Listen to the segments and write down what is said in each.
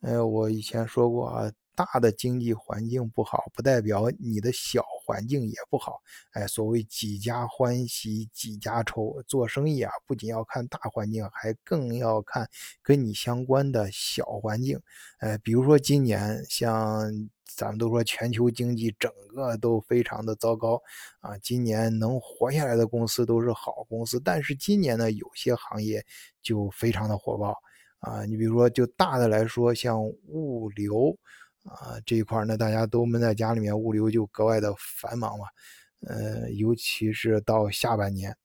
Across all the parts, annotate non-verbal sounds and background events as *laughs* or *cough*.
呃，我以前说过啊，大的经济环境不好，不代表你的小环境也不好。哎，所谓几家欢喜几家愁，做生意啊，不仅要看大环境，还更要看跟你相关的小环境。呃，比如说今年，像咱们都说全球经济整个都非常的糟糕啊，今年能活下来的公司都是好公司，但是今年呢，有些行业就非常的火爆。啊，你比如说，就大的来说，像物流啊这一块呢，大家都闷在家里面，物流就格外的繁忙嘛。呃，尤其是到下半年，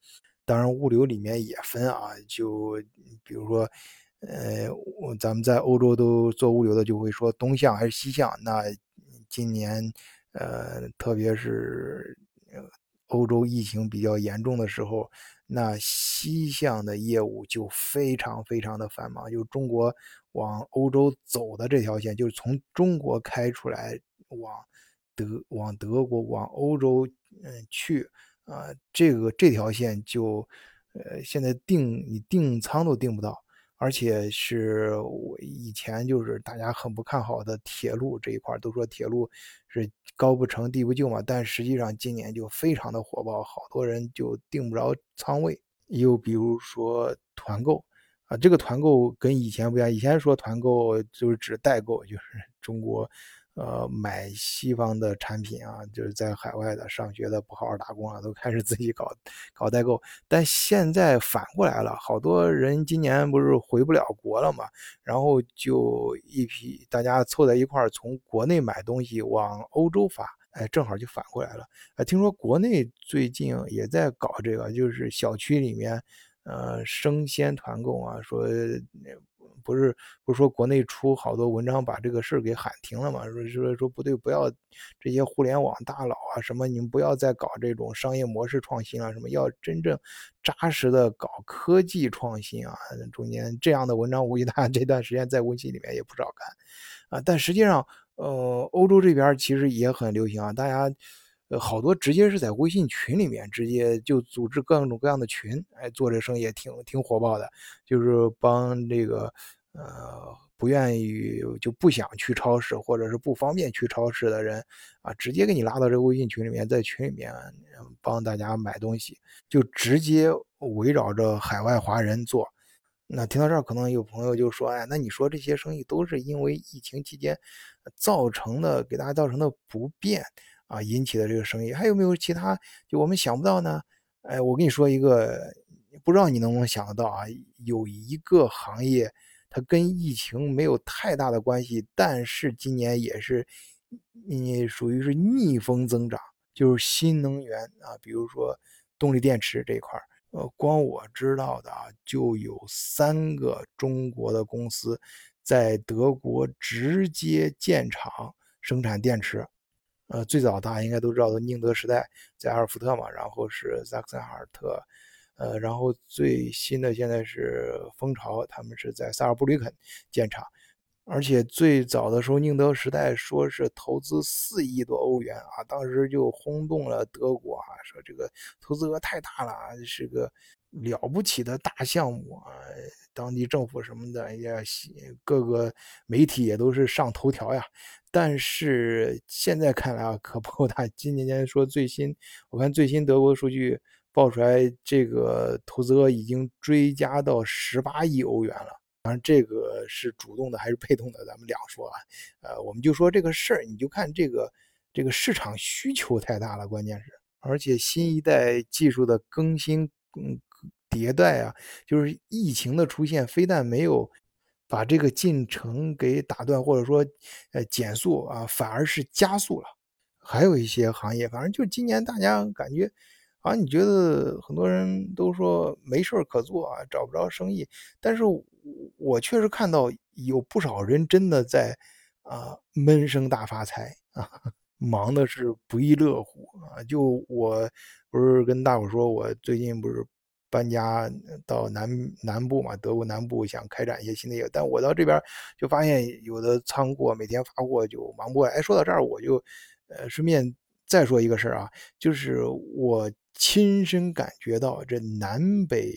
当然物流里面也分啊，就比如说，呃，咱们在欧洲都做物流的，就会说东向还是西向。那今年，呃，特别是欧洲疫情比较严重的时候。那西向的业务就非常非常的繁忙，就中国往欧洲走的这条线，就是从中国开出来往德往德国往欧洲嗯去啊，这个这条线就呃现在订你订仓都订不到。而且是我以前就是大家很不看好的铁路这一块，都说铁路是高不成低不就嘛，但实际上今年就非常的火爆，好多人就订不着仓位。又比如说团购啊，这个团购跟以前不一样，以前说团购就是指代购，就是中国。呃，买西方的产品啊，就是在海外的上学的不好好打工啊，都开始自己搞搞代购。但现在反过来了，好多人今年不是回不了国了嘛，然后就一批大家凑在一块儿，从国内买东西往欧洲发，哎，正好就反过来了。哎，听说国内最近也在搞这个，就是小区里面，呃，生鲜团购啊，说。不是不是说国内出好多文章把这个事儿给喊停了嘛？说说说不对，不要这些互联网大佬啊什么，你们不要再搞这种商业模式创新了，什么要真正扎实的搞科技创新啊。中间这样的文章，估计大家 *laughs* 这段时间在微信里面也不少看啊。但实际上，呃，欧洲这边其实也很流行啊，大家好多直接是在微信群里面直接就组织各种各样的群，哎，做这生意也挺挺火爆的，就是帮这个。呃，不愿意就不想去超市，或者是不方便去超市的人啊，直接给你拉到这个微信群里面，在群里面帮大家买东西，就直接围绕着海外华人做。那听到这儿，可能有朋友就说：“哎，那你说这些生意都是因为疫情期间造成的，给大家造成的不便啊引起的这个生意，还有没有其他就我们想不到呢？”哎，我跟你说一个，不知道你能不能想得到啊？有一个行业。它跟疫情没有太大的关系，但是今年也是，你属于是逆风增长，就是新能源啊，比如说动力电池这一块呃，光我知道的啊，就有三个中国的公司在德国直接建厂生产电池，呃，最早大家应该都知道的宁德时代在阿尔福特嘛，然后是萨克森哈尔特。呃，然后最新的现在是蜂巢，他们是在萨尔布吕肯建厂，而且最早的时候，宁德时代说是投资四亿多欧元啊，当时就轰动了德国啊，说这个投资额太大了，是个了不起的大项目啊，当地政府什么的也各个媒体也都是上头条呀。但是现在看来啊，可不够大。今年年说最新，我看最新德国数据。报出来，这个投资额已经追加到十八亿欧元了。当然，这个是主动的还是被动的，咱们两说啊。呃，我们就说这个事儿，你就看这个这个市场需求太大了，关键是，而且新一代技术的更新、嗯迭代啊，就是疫情的出现，非但没有把这个进程给打断，或者说呃减速啊，反而是加速了。还有一些行业，反正就今年大家感觉。啊，你觉得很多人都说没事儿可做啊，找不着生意，但是我确实看到有不少人真的在啊闷声大发财啊，忙的是不亦乐乎啊。就我不是跟大伙说，我最近不是搬家到南南部嘛，德国南部想开展一些新的业务，但我到这边就发现有的仓库每天发货就忙不过来。哎，说到这儿，我就呃顺便再说一个事儿啊，就是我。亲身感觉到这南北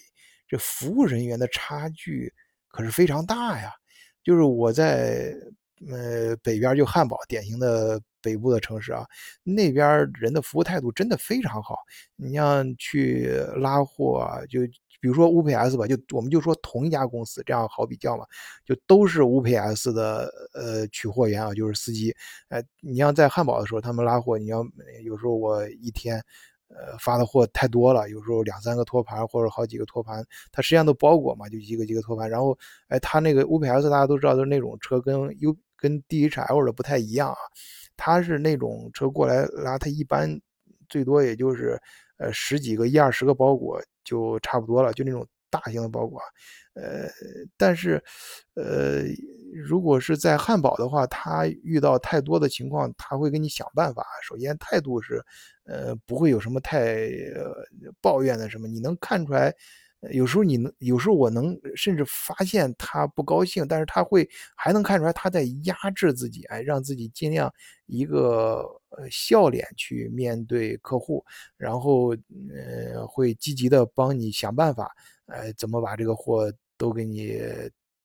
这服务人员的差距可是非常大呀！就是我在呃，北边就汉堡，典型的北部的城市啊，那边人的服务态度真的非常好。你像去拉货啊，就比如说乌 PS 吧，就我们就说同一家公司，这样好比较嘛，就都是乌 PS 的呃取货员啊，就是司机。呃，你像在汉堡的时候，他们拉货，你要有时候我一天。呃，发的货太多了，有时候两三个托盘或者好几个托盘，它实际上都包裹嘛，就一个一个托盘。然后，哎，它那个 UPS 大家都知道，都是那种车跟 U 跟 DHL 的不太一样啊，它是那种车过来拉，它一般最多也就是呃十几个一二十个包裹就差不多了，就那种大型的包裹。呃，但是，呃，如果是在汉堡的话，他遇到太多的情况，他会给你想办法。首先态度是，呃，不会有什么太抱怨的什么，你能看出来。有时候你能，有时候我能甚至发现他不高兴，但是他会还能看出来他在压制自己，哎，让自己尽量一个笑脸去面对客户，然后呃会积极的帮你想办法，呃怎么把这个货都给你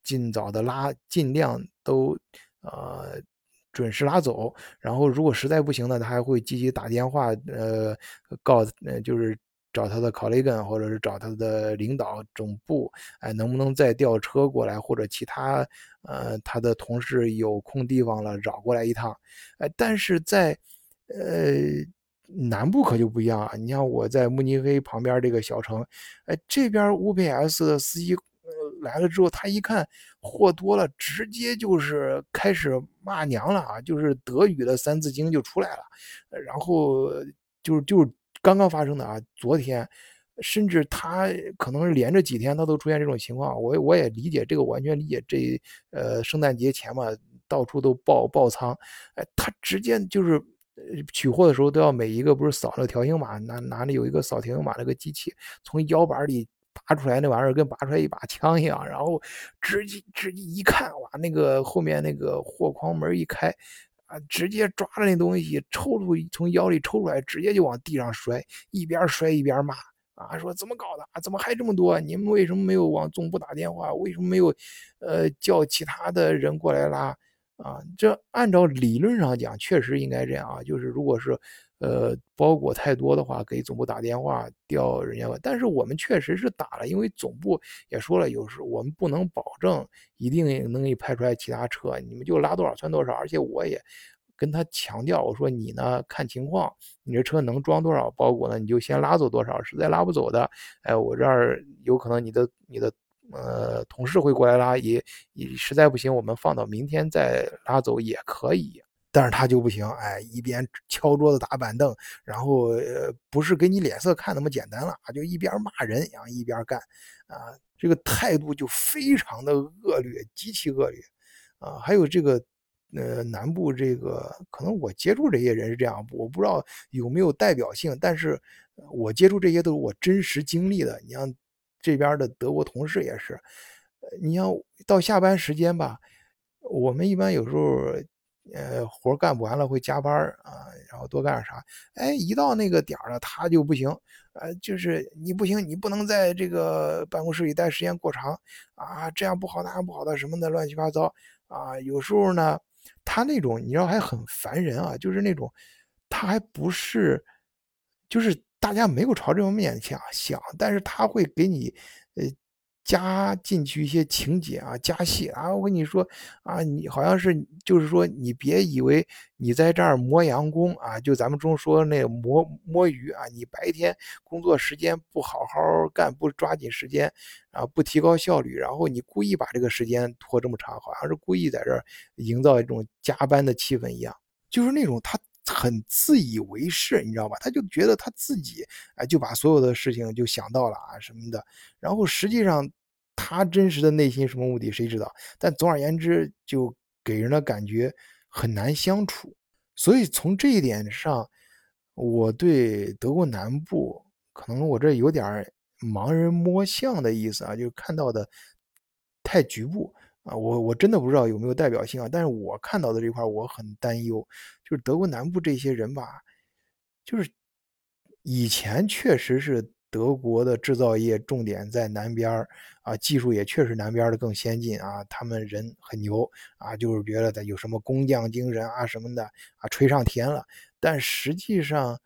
尽早的拉，尽量都呃准时拉走。然后如果实在不行呢，他还会积极打电话，呃告呃就是。找他的 colleague，或者是找他的领导总部，哎，能不能再调车过来，或者其他呃他的同事有空地方了绕过来一趟，哎，但是在呃南部可就不一样啊。你像我在慕尼黑旁边这个小城，哎，这边 UPS 的司机来了之后，他一看货多了，直接就是开始骂娘了啊，就是德语的三字经就出来了，然后就就。刚刚发生的啊，昨天，甚至他可能连着几天，他都出现这种情况。我我也理解这个，完全理解。这呃，圣诞节前嘛，到处都爆爆仓，哎，他直接就是取货的时候都要每一个不是扫那个条形码，拿拿着有一个扫条形码那个机器，从腰板里拔出来那玩意儿，跟拔出来一把枪一样，然后直接直接一看，哇，那个后面那个货筐门一开。啊！直接抓着那东西抽出，从腰里抽出来，直接就往地上摔，一边摔一边骂啊！说怎么搞的？啊？怎么还这么多？你们为什么没有往总部打电话？为什么没有，呃，叫其他的人过来拉？啊，这按照理论上讲，确实应该这样啊。就是如果是，呃，包裹太多的话，给总部打电话调人家。但是我们确实是打了，因为总部也说了，有时我们不能保证一定能给你派出来其他车，你们就拉多少算多少。而且我也跟他强调，我说你呢看情况，你这车能装多少包裹呢，你就先拉走多少。实在拉不走的，哎，我这儿有可能你的你的。呃，同事会过来拉，也也实在不行，我们放到明天再拉走也可以。但是他就不行，哎，一边敲桌子打板凳，然后呃，不是给你脸色看那么简单了啊，就一边骂人，然后一边干，啊，这个态度就非常的恶劣，极其恶劣，啊，还有这个呃南部这个，可能我接触这些人是这样，我不知道有没有代表性，但是我接触这些都是我真实经历的，你像。这边的德国同事也是，你像到下班时间吧，我们一般有时候，呃，活干不完了会加班啊，然后多干点啥。哎，一到那个点了，他就不行，呃，就是你不行，你不能在这个办公室里待时间过长啊，这样不好，那样不好的什么的乱七八糟啊。有时候呢，他那种你知道还很烦人啊，就是那种他还不是，就是。大家没有朝这方面想想，但是他会给你，呃，加进去一些情节啊，加戏啊。我跟你说啊，你好像是就是说，你别以为你在这儿磨洋工啊，就咱们中说那磨摸鱼啊，你白天工作时间不好好干，不抓紧时间啊，不提高效率，然后你故意把这个时间拖这么长，好像是故意在这儿营造一种加班的气氛一样，就是那种他。很自以为是，你知道吧？他就觉得他自己哎，就把所有的事情就想到了啊什么的。然后实际上他真实的内心什么目的，谁知道？但总而言之，就给人的感觉很难相处。所以从这一点上，我对德国南部可能我这有点盲人摸象的意思啊，就看到的太局部。啊，我我真的不知道有没有代表性啊，但是我看到的这块我很担忧，就是德国南部这些人吧，就是以前确实是德国的制造业重点在南边儿啊，技术也确实南边的更先进啊，他们人很牛啊，就是觉得有什么工匠精神啊什么的啊，吹上天了。但实际上，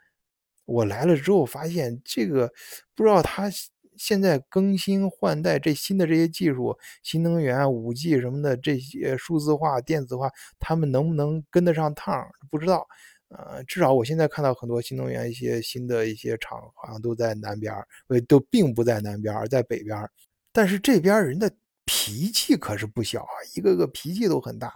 我来了之后发现，这个不知道他现在更新换代这新的这些技术，新能源、五 G 什么的这些数字化、电子化，他们能不能跟得上趟？不知道。呃，至少我现在看到很多新能源一些新的一些厂，好像都在南边儿，都并不在南边儿，在北边儿。但是这边人的脾气可是不小啊，一个个脾气都很大。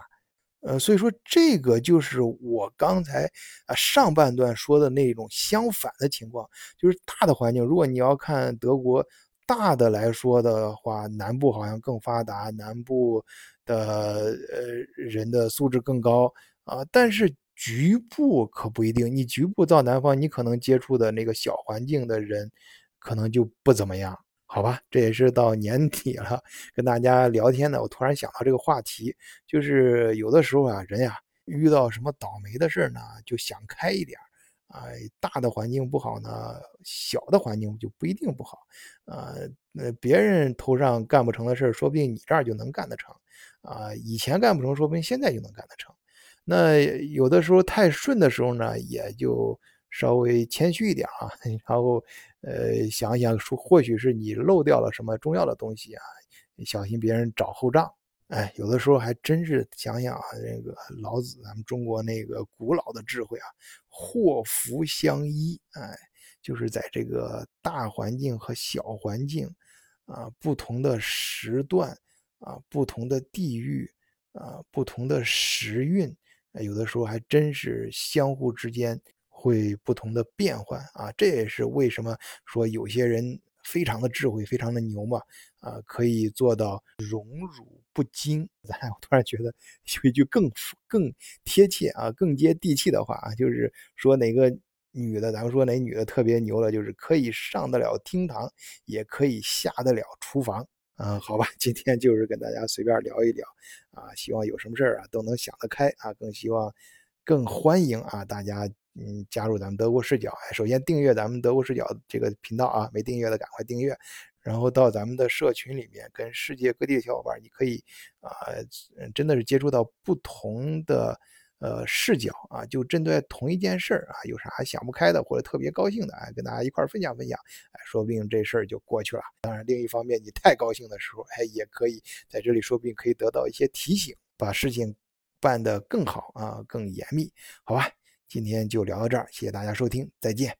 呃，所以说这个就是我刚才啊上半段说的那种相反的情况，就是大的环境，如果你要看德国大的来说的话，南部好像更发达，南部的呃人的素质更高啊，但是。局部可不一定，你局部到南方，你可能接触的那个小环境的人，可能就不怎么样，好吧？这也是到年底了，跟大家聊天呢，我突然想到这个话题，就是有的时候啊，人呀遇到什么倒霉的事呢，就想开一点啊，大的环境不好呢，小的环境就不一定不好，啊，那别人头上干不成的事说不定你这儿就能干得成，啊，以前干不成，说不定现在就能干得成。那有的时候太顺的时候呢，也就稍微谦虚一点啊，*laughs* 然后呃想想说，或许是你漏掉了什么重要的东西啊，小心别人找后账。哎，有的时候还真是想想啊，这个老子咱们中国那个古老的智慧啊，祸福相依。哎，就是在这个大环境和小环境啊，不同的时段啊，不同的地域啊，不同的时运。有的时候还真是相互之间会不同的变换啊，这也是为什么说有些人非常的智慧，非常的牛嘛，啊，可以做到荣辱不惊。咱 *laughs* 我突然觉得有一句更更贴切啊，更接地气的话啊，就是说哪个女的，咱们说哪女的特别牛了，就是可以上得了厅堂，也可以下得了厨房。嗯，好吧，*laughs* 今天就是跟大家随便聊一聊，啊，希望有什么事儿啊都能想得开啊，更希望，更欢迎啊大家嗯加入咱们德国视角，首先订阅咱们德国视角这个频道啊，没订阅的赶快订阅，然后到咱们的社群里面跟世界各地的小伙伴，你可以啊，真的是接触到不同的。呃，视角啊，就针对同一件事儿啊，有啥想不开的或者特别高兴的，哎，跟大家一块儿分享分享，哎，说不定这事儿就过去了。当然，另一方面，你太高兴的时候，哎，也可以在这里，说不定可以得到一些提醒，把事情办得更好啊，更严密，好吧？今天就聊到这儿，谢谢大家收听，再见。